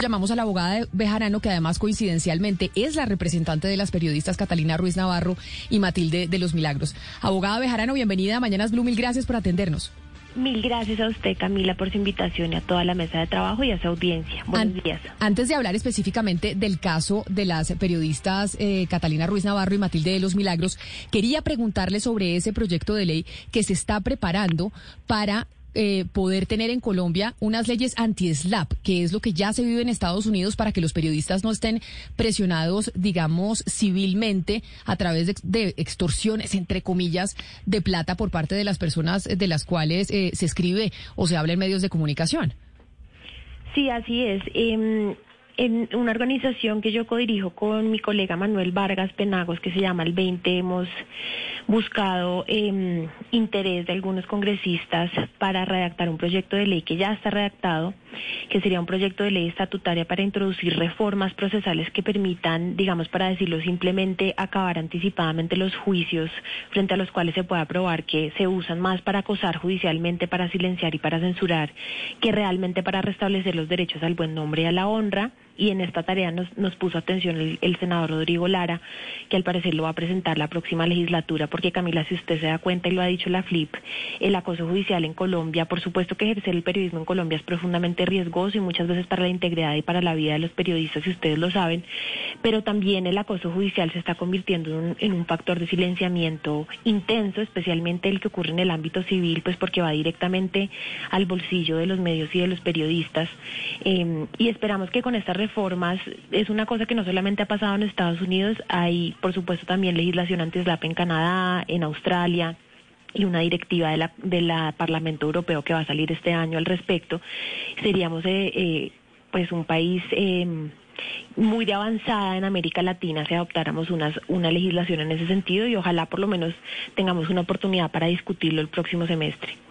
Llamamos a la abogada Bejarano, que además coincidencialmente es la representante de las periodistas Catalina Ruiz Navarro y Matilde de los Milagros. Abogada Bejarano, bienvenida a Mañanas Blue, mil gracias por atendernos. Mil gracias a usted, Camila, por su invitación y a toda la mesa de trabajo y a su audiencia. Buenos días. Antes de hablar específicamente del caso de las periodistas eh, Catalina Ruiz Navarro y Matilde de los Milagros, quería preguntarle sobre ese proyecto de ley que se está preparando para eh, poder tener en Colombia unas leyes anti-SLAP, que es lo que ya se vive en Estados Unidos para que los periodistas no estén presionados, digamos, civilmente a través de, extorsiones, entre comillas, de plata por parte de las personas de las cuales eh, se escribe o se habla en medios de comunicación. Sí, así es. Em, en una organización que yo codirijo con mi colega Manuel Vargas Penagos, que se llama El 20, hemos buscado eh, interés de algunos congresistas para redactar un proyecto de ley que ya está redactado, que sería un proyecto de ley estatutaria para introducir reformas procesales que permitan, digamos, para decirlo simplemente, acabar anticipadamente los juicios frente a los cuales se pueda probar que se usan más para acosar judicialmente, para silenciar y para censurar, que realmente para restablecer los derechos al buen nombre y a la honra y en esta tarea nos, nos puso atención el, senador Rodrigo Lara, que al parecer lo va a presentar la próxima legislatura, porque Camila, si usted se da cuenta y lo ha dicho la FLIP, el acoso judicial en Colombia, por supuesto que ejercer el periodismo en Colombia es profundamente riesgoso y muchas veces para la integridad y para la vida de los periodistas, si ustedes lo saben, pero también el acoso judicial se está convirtiendo en un, factor de silenciamiento intenso, especialmente el que ocurre en el ámbito civil, pues porque va directamente al bolsillo de los medios y de los periodistas. Eh, y esperamos que con esta reformas es una cosa que no solamente ha pasado en Estados Unidos, hay por supuesto también legislación anti-SLAP en Canadá, en Australia y una directiva de la, de la Parlamento Europeo que va a salir este año al respecto. Seríamos eh, eh, pues un país em, muy de avanzada en América Latina si adoptáramos unas, una legislación en ese sentido y ojalá por lo menos tengamos una oportunidad para discutirlo el próximo semestre.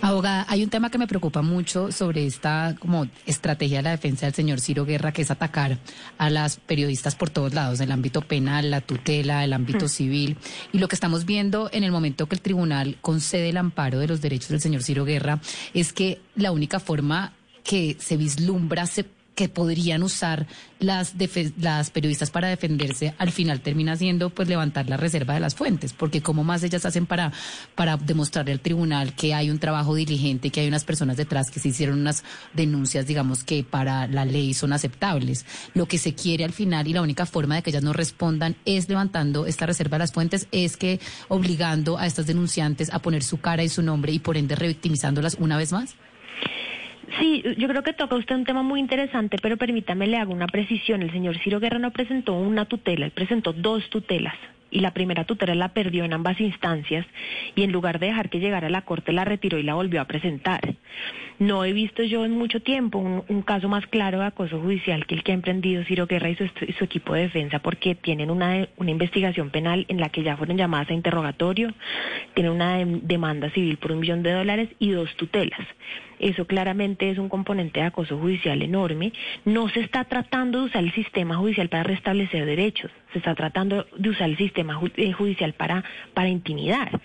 Abogada, hay un tema que me preocupa mucho sobre esta como estrategia de la defensa del señor Ciro Guerra, que es atacar a las periodistas por todos lados, el ámbito penal, la tutela, el ámbito civil. Y lo que estamos viendo en el momento que el tribunal concede el amparo de los derechos del señor Ciro Guerra es que la única forma que se vislumbra se que podrían usar las, las periodistas para defenderse, al final termina siendo pues levantar la reserva de las fuentes, porque como más ellas hacen para, para demostrarle al tribunal que hay un trabajo diligente, que hay unas personas detrás que se hicieron unas denuncias, digamos, que para la ley son aceptables. Lo que se quiere al final y la única forma de que ellas no respondan es levantando esta reserva de las fuentes, es que obligando a estas denunciantes a poner su cara y su nombre y por ende revictimizándolas una vez más. Sí, yo creo que toca usted un tema muy interesante, pero permítame le hago una precisión. El señor Ciro Guerra no presentó una tutela, él presentó dos tutelas y la primera tutela la perdió en ambas instancias y en lugar de dejar que llegara a la corte la retiró y la volvió a presentar. No he visto yo en mucho tiempo un, caso más claro de acoso judicial que el que ha emprendido Ciro Guerra y su, su equipo de defensa porque tienen una, una, investigación penal en la que ya fueron llamadas a interrogatorio, tienen una demanda civil por un millón de dólares y dos tutelas. Eso claramente es un componente de acoso judicial enorme. No se está tratando de usar el sistema judicial para restablecer derechos, se está tratando de usar el sistema eh, judicial para, para intimidar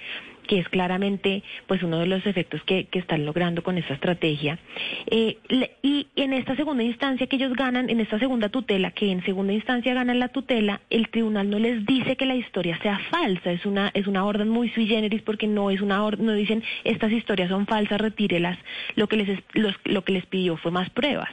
que es claramente pues uno de los efectos que, que están logrando con esta estrategia. Eh, y en esta segunda instancia que ellos ganan, en esta segunda tutela, que en segunda instancia ganan la tutela, el tribunal no les dice que la historia sea falsa, es una, es una orden muy sui generis porque no es una orden, no dicen estas historias son falsas, retírelas, lo que les, lo que les pidió fue más pruebas.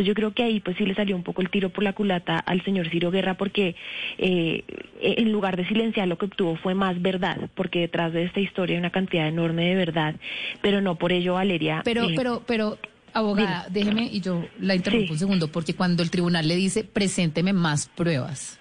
Entonces yo creo que ahí pues sí le salió un poco el tiro por la culata al señor Ciro Guerra porque eh, en lugar de silenciar lo que obtuvo fue más verdad, porque detrás de esta historia hay una cantidad enorme de verdad, pero no por ello Valeria. Pero, eh, pero, pero abogada, déjeme y yo la interrumpo un segundo, porque cuando el tribunal le dice presénteme más pruebas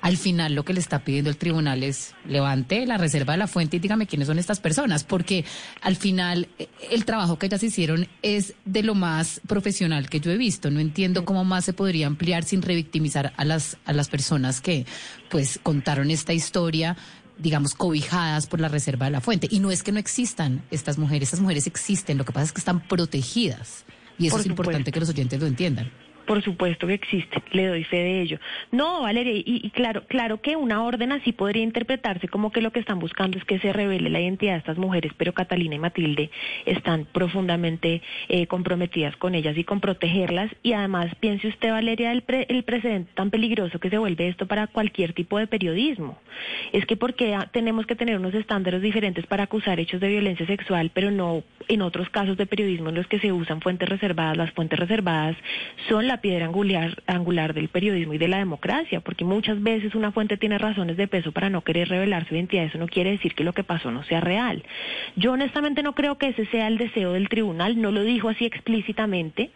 al final lo que le está pidiendo el tribunal es levante la reserva de la fuente y dígame quiénes son estas personas, porque al final eh, el trabajo que ellas hicieron es de lo más profesional que yo he visto. No entiendo cómo más se podría ampliar sin revictimizar a las, a las personas que pues contaron esta historia digamos, cobijadas por la reserva de la fuente. Y no es que no existan estas mujeres, estas mujeres existen, lo que pasa es que están protegidas. Y eso es importante que los oyentes lo entiendan. Por supuesto que existe, le doy fe de ello. No, Valeria, y, claro, claro que una orden así podría interpretarse como que lo que están buscando es que se revele la identidad de estas mujeres, pero Catalina y Matilde están profundamente eh, comprometidas con ellas y con protegerlas. Y además, piense usted, Valeria, el, el precedente tan peligroso que se vuelve esto para cualquier tipo de periodismo. Es que porque tenemos que tener unos estándares diferentes para acusar hechos de violencia sexual, pero no en otros casos de periodismo en los que se usan fuentes reservadas, las fuentes reservadas son la piedra angular, angular del periodismo y de la democracia, porque muchas veces una fuente tiene razones de peso para no querer revelar su identidad. Eso no quiere decir que lo que pasó no sea real. Yo honestamente no creo que ese sea el deseo del tribunal, no lo dijo así explícitamente,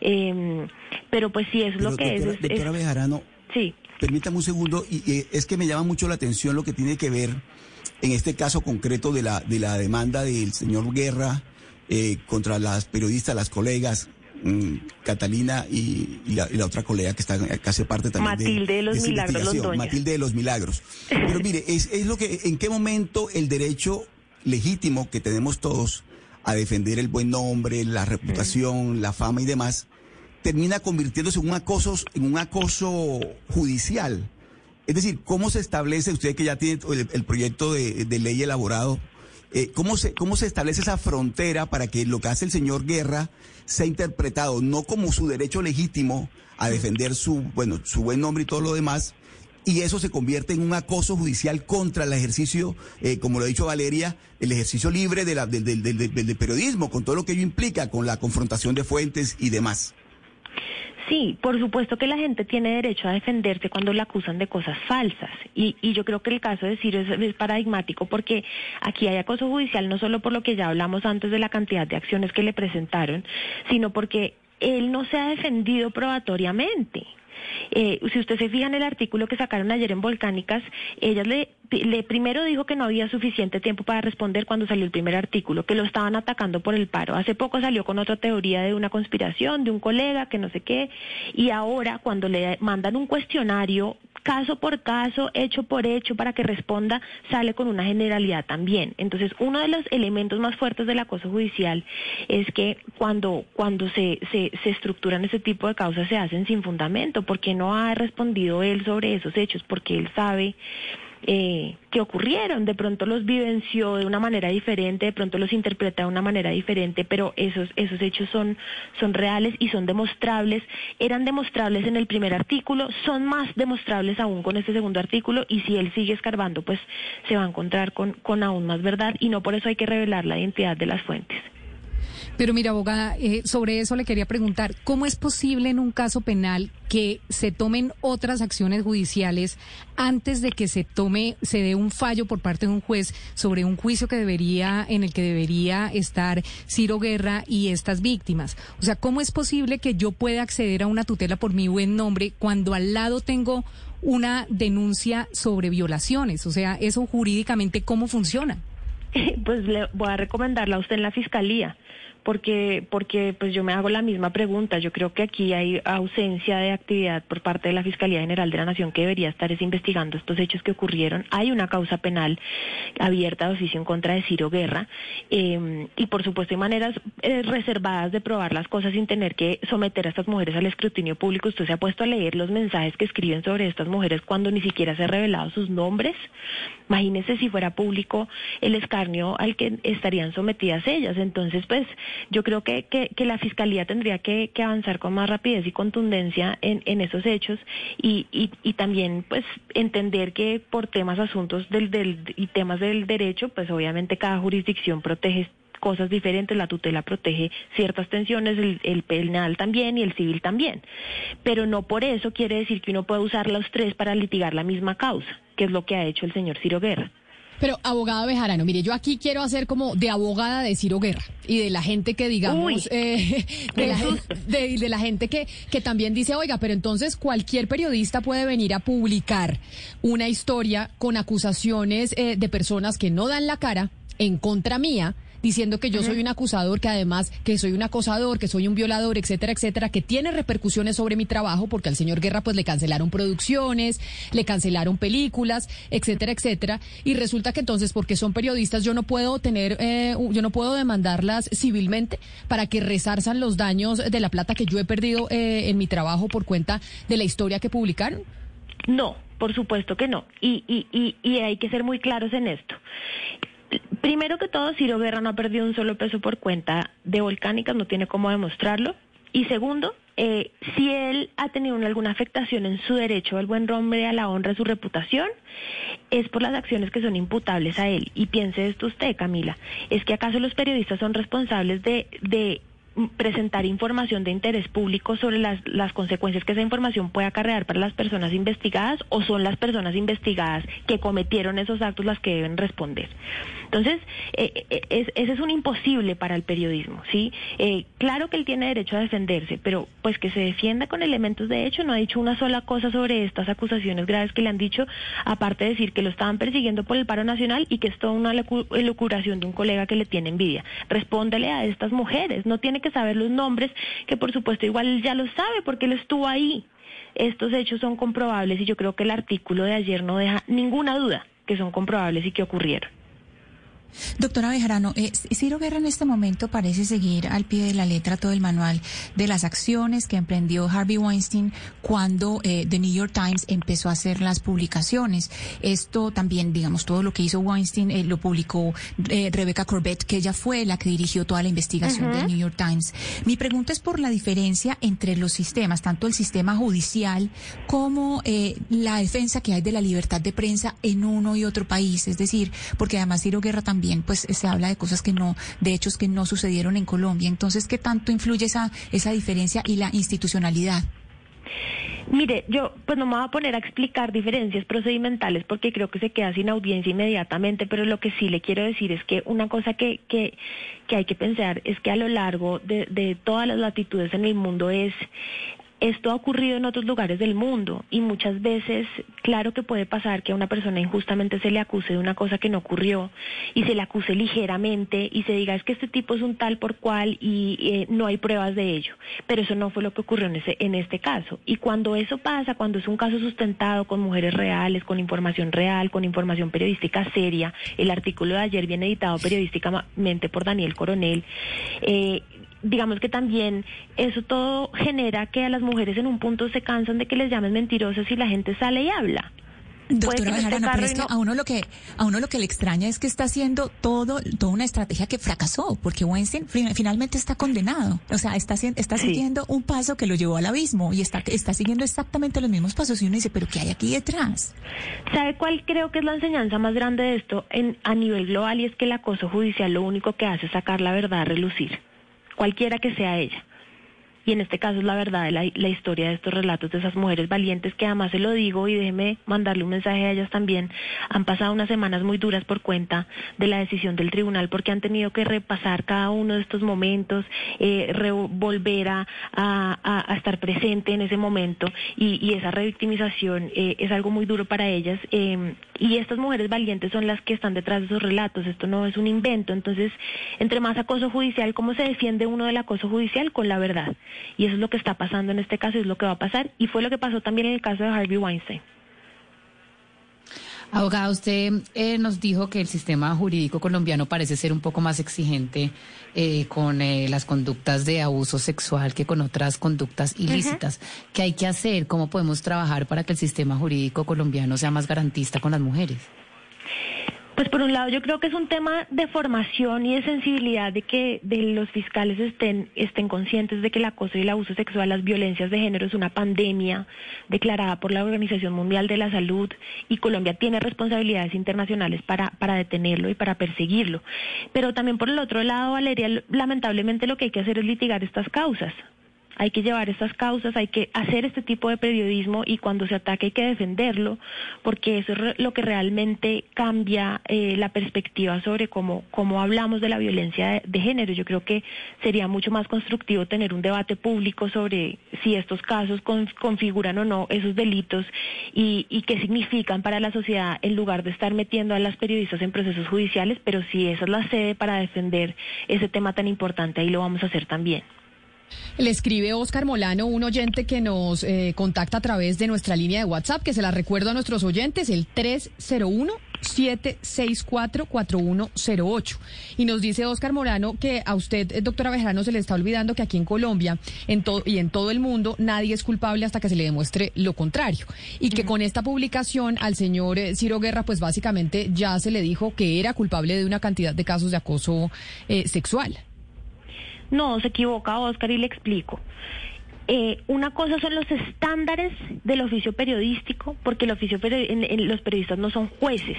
em, pero pues sí es lo que es, Doctora Bejarano, sí. permítame un segundo, y, es que me llama mucho la atención lo que tiene que ver en este caso concreto de la, de la demanda del señor Guerra eh, contra las periodistas, las colegas, Catalina y, la, otra colega que está que hace parte también Matilde de, los Milagros Matilde de los Milagros. Pero mire, es, es lo que, ¿en qué momento el derecho legítimo que tenemos todos a defender el buen nombre, la reputación, la fama y demás, termina convirtiéndose en un acoso, en un acoso judicial? Es decir, ¿cómo se establece, usted que ya tiene el, proyecto de, de ley elaborado, eh, ¿cómo, se, ¿cómo se establece esa frontera para que lo que hace el señor Guerra sea interpretado no como su derecho legítimo a defender su, bueno, su buen nombre y todo lo demás, y eso se convierte en un acoso judicial contra el ejercicio, eh, como lo ha dicho Valeria, el ejercicio libre de la, del, del, del periodismo, con todo lo que ello implica, con la confrontación de fuentes y demás. Sí, por supuesto que la gente tiene derecho a defenderse cuando la acusan de cosas falsas. Y, yo creo que el caso de Ciro es, paradigmático porque aquí hay acoso judicial no solo por lo que ya hablamos antes de la cantidad de acciones que le presentaron, sino porque él no se ha defendido probatoriamente. Eh, si usted se fija en el artículo que sacaron ayer en Volcánicas, ellas le, le primero dijo que no había suficiente tiempo para responder cuando salió el primer artículo, que lo estaban atacando por el paro. Hace poco salió con otra teoría de una conspiración, de un colega, que no sé qué, y ahora cuando le mandan un cuestionario caso por caso, hecho por hecho, para que responda, sale con una generalidad también. Entonces, uno de los elementos más fuertes del acoso judicial es que cuando, cuando se, se, se estructuran ese tipo de causas se hacen sin fundamento, porque no ha respondido él sobre esos hechos, porque él sabe eh, que ocurrieron. De pronto los vivenció de una manera diferente, de pronto los interpreta de una manera diferente, pero esos, esos hechos son, son reales y son demostrables. Eran demostrables en el primer artículo, son más demostrables aún con este segundo artículo y si él sigue escarbando, pues se va a encontrar con, con aún más verdad y no por eso hay que revelar la identidad de las fuentes. Pero mira, abogada, eh, sobre eso le quería preguntar, ¿cómo es posible en un caso penal que se tomen otras acciones judiciales antes de que se tome, se dé un fallo por parte de un juez sobre un juicio que debería, en el que debería estar Ciro Guerra y estas víctimas? O sea, ¿cómo es posible que yo pueda acceder a una tutela por mi buen nombre cuando al lado tengo una denuncia sobre violaciones? O sea, eso jurídicamente, ¿cómo funciona? Pues le voy a recomendarla a usted en la fiscalía porque, porque pues yo me hago la misma pregunta. Yo creo que aquí hay ausencia de actividad por parte de la Fiscalía General de la Nación que debería estar investigando estos hechos que ocurrieron. Hay una causa penal abierta de oficio en contra de Ciro Guerra em, y por supuesto hay maneras eh, reservadas de probar las cosas sin tener que someter a estas mujeres al escrutinio público. Usted se ha puesto a leer los mensajes que escriben sobre estas mujeres cuando ni siquiera se han revelado sus nombres. Imagínese si fuera público el escarnio al que estarían sometidas ellas. Entonces, pues yo creo que, que, la Fiscalía tendría que, avanzar con más rapidez y contundencia en, en esos hechos y, y, también pues entender que por temas, asuntos del, del, y temas del derecho, pues obviamente cada jurisdicción protege cosas diferentes, la tutela protege ciertas tensiones, el, penal también y el civil también. Pero no por eso quiere decir que uno puede usar los tres para litigar la misma causa, que es lo que ha hecho el señor Ciro Guerra. Pero, abogado Bejarano, mire, yo aquí quiero hacer como de abogada de Ciro Guerra y de la gente que, digamos, eh, de, la, gente que, que también dice, oiga, pero entonces cualquier periodista puede venir a publicar una historia con acusaciones eh, de personas que no dan la cara en contra mía diciendo que yo soy un acusador, que además que soy un acosador, que soy un violador, etcétera, etcétera, que tiene repercusiones sobre mi trabajo porque al señor Guerra pues le cancelaron producciones, le cancelaron películas, etcétera, etcétera, y resulta que entonces porque son periodistas yo no puedo tener, eh, yo no puedo demandarlas civilmente para que resarzan los daños de la plata que yo he perdido eh, en mi trabajo por cuenta de la historia que publicaron. No, por supuesto que no. Y, y, y, y hay que ser muy claros en esto. Primero que todo, Ciro Guerra no ha perdido un solo peso por cuenta de volcánicas, no tiene cómo demostrarlo. Y segundo, eh, si él ha tenido alguna afectación en su derecho al buen nombre, a la honra, a su reputación, es por las acciones que son imputables a él. Y piense esto usted, Camila, ¿es que acaso los periodistas son responsables de, de presentar información de interés público sobre las, las consecuencias que esa información puede acarrear para las personas investigadas o son las personas investigadas que cometieron esos actos las que deben responder. Entonces, eh, eh, es, ese es un imposible para el periodismo, ¿sí? Eh, claro que él tiene derecho a defenderse, pero pues que se defienda con elementos de hecho, no ha dicho una sola cosa sobre estas acusaciones graves que le han dicho, aparte de decir que lo estaban persiguiendo por el paro nacional y que es toda una locuración de un colega que le tiene envidia. Respóndele a estas mujeres, no tiene que saber los nombres, que por supuesto igual ya lo sabe porque él estuvo ahí. Estos hechos son comprobables y yo creo que el artículo de ayer no deja ninguna duda que son comprobables y que ocurrieron. Doctora Bejarano, eh, Ciro Guerra en este momento parece seguir al pie de la letra todo el manual de las acciones que emprendió Harvey Weinstein cuando eh, The New York Times empezó a hacer las publicaciones. Esto también, digamos, todo lo que hizo Weinstein eh, lo publicó eh, Rebecca Corbett, que ella fue la que dirigió toda la investigación del New York Times. Mi pregunta es por la diferencia entre los sistemas, tanto el sistema judicial como la defensa que hay de la libertad de prensa en uno y otro país. Es decir, porque además Ciro Guerra también también pues se habla de cosas que no, de hechos que no sucedieron en Colombia. Entonces, ¿qué tanto influye esa, esa diferencia y la institucionalidad? Mire, yo pues no me voy a poner a explicar diferencias procedimentales porque creo que se queda sin audiencia inmediatamente, pero lo que sí le quiero decir es que una cosa que, que, que hay que pensar es que a lo largo de, de todas las latitudes en el mundo es esto ha ocurrido en otros lugares del mundo y muchas veces, claro que puede pasar que a una persona injustamente se le acuse de una cosa que no ocurrió y se le acuse ligeramente y se diga es que este tipo es un tal por cual y eh, no hay pruebas de ello. Pero eso no fue lo que ocurrió en, ese, en este caso. Y cuando eso pasa, cuando es un caso sustentado con mujeres reales, con información real, con información periodística seria, el artículo de ayer viene editado periodísticamente por Daniel Coronel, eh, digamos que también eso todo genera que a las mujeres en un punto se cansan de que les llamen mentirosas y la gente sale y habla. Doctora Bejarano, pero es que a uno lo que a uno lo que le extraña es que está haciendo todo toda una estrategia que fracasó, porque Weinstein finalmente está condenado, o sea, está está siguiendo un paso que lo llevó al abismo y está está siguiendo exactamente los mismos pasos y uno dice, pero qué hay aquí detrás. ¿Sabe cuál creo que es la enseñanza más grande de esto en a nivel global y es que el acoso judicial lo único que hace es sacar la verdad a relucir? Cualquiera que sea ella. Y en este caso es la verdad de la, historia de estos relatos de esas mujeres valientes que además se lo digo y déjeme mandarle un mensaje a ellas también. Han pasado unas semanas muy duras por cuenta de la decisión del tribunal porque han tenido que repasar cada uno de estos momentos, eh, volver a, estar presente en ese momento y, esa revictimización eh, es algo muy duro para ellas. Eh, y estas mujeres valientes son las que están detrás de esos relatos. Esto no es un invento. Entonces, entre más acoso judicial, ¿cómo se defiende uno del acoso judicial? Con la verdad. Y eso es lo que está pasando en este caso y es lo que va a pasar. Y fue lo que pasó también en el caso de Harvey Weinstein. Abogada, usted eh, nos dijo que el sistema jurídico colombiano parece ser un poco más exigente eh, con eh, las conductas de abuso sexual que con otras conductas ilícitas. ¿Qué hay que hacer? ¿Cómo podemos trabajar para que el sistema jurídico colombiano sea más garantista con las mujeres? Pues por un lado yo creo que es un tema de formación y de sensibilidad de que de los fiscales estén, estén conscientes de que el acoso y el abuso sexual, las violencias de género es una pandemia declarada por la Organización Mundial de la Salud y Colombia tiene responsabilidades internacionales para, para detenerlo y para perseguirlo. Pero también por el otro lado, Valeria, lamentablemente lo que hay que hacer es litigar estas causas hay que llevar estas causas, hay que hacer este tipo de periodismo y cuando se ataque hay que defenderlo, porque eso es lo que realmente cambia eh, la perspectiva sobre cómo, cómo hablamos de la violencia de, género. Yo creo que sería mucho más constructivo tener un debate público sobre si estos casos configuran o no esos delitos y, y qué significan para la sociedad en lugar de estar metiendo a las periodistas en procesos judiciales, pero si esa es la sede para defender ese tema tan importante, ahí lo vamos a hacer también. Le escribe Oscar Molano, un oyente que nos eh, contacta a través de nuestra línea de WhatsApp, que se la recuerdo a nuestros oyentes, el 301. 764-4108. Y nos dice Oscar Molano que a usted, eh, doctora Bejarano, se le está olvidando que aquí en Colombia en y en todo el mundo nadie es culpable hasta que se le demuestre lo contrario. Y que con esta publicación al señor eh, Ciro Guerra, pues básicamente ya se le dijo que era culpable de una cantidad de casos de acoso sexual. No, se equivoca Oscar y le explico. Eh, una cosa son los estándares del oficio periodístico, porque el oficio los periodistas no son jueces.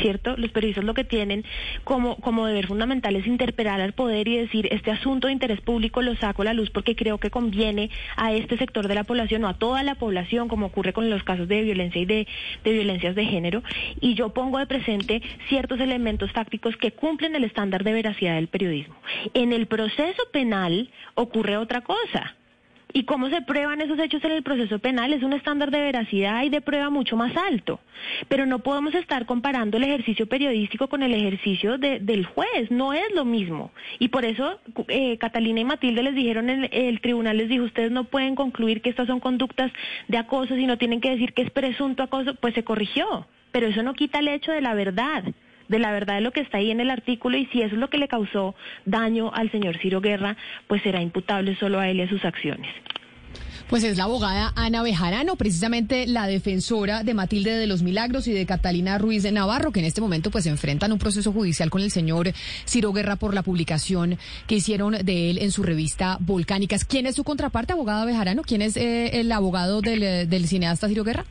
¿Cierto? Los periodistas lo que tienen como, como deber fundamental es interpelar al poder y decir, este asunto de interés público lo saco a la luz porque creo que conviene a este sector de la población o a toda la población, como ocurre con los casos de violencia y de, de violencias de género, y yo pongo de presente ciertos elementos tácticos que cumplen el estándar de veracidad del periodismo. En el proceso penal ocurre otra cosa. ¿Y cómo se prueban esos hechos en el proceso penal? Es un estándar de veracidad y de prueba mucho más alto. Pero no podemos estar comparando el ejercicio periodístico con el ejercicio del juez. No es lo mismo. Y por eso eh, Catalina y Matilde les dijeron, en el tribunal les dijo, ustedes no pueden concluir que estas son conductas de acoso, sino tienen que decir que es presunto acoso. Pues se corrigió. Pero eso no quita el hecho de la verdad de la verdad de lo que está ahí en el artículo y si eso es lo que le causó daño al señor Ciro Guerra, pues será imputable solo a él y a sus acciones. Pues es la abogada Ana Bejarano, precisamente la defensora de Matilde de los Milagros y de Catalina Ruiz de Navarro, que en este momento pues enfrentan un proceso judicial con el señor Ciro Guerra por la publicación que hicieron de él en su revista Volcánicas. ¿Quién es su contraparte, abogada Bejarano? ¿Quién es eh, el abogado del, del cineasta Ciro Guerra?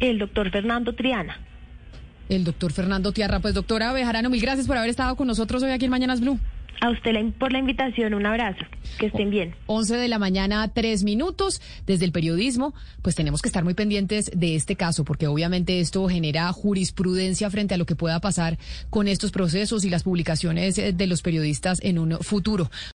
El doctor Fernando Triana el doctor Fernando Tiarra. Pues doctora Bejarano, mil gracias por haber estado con nosotros hoy aquí en Mañanas Blue. A usted por la invitación, un abrazo, que estén bien. 11 de la mañana, tres minutos. Desde el periodismo, pues tenemos que estar muy pendientes de este caso, porque obviamente esto genera jurisprudencia frente a lo que pueda pasar con estos procesos y las publicaciones de los periodistas en un futuro.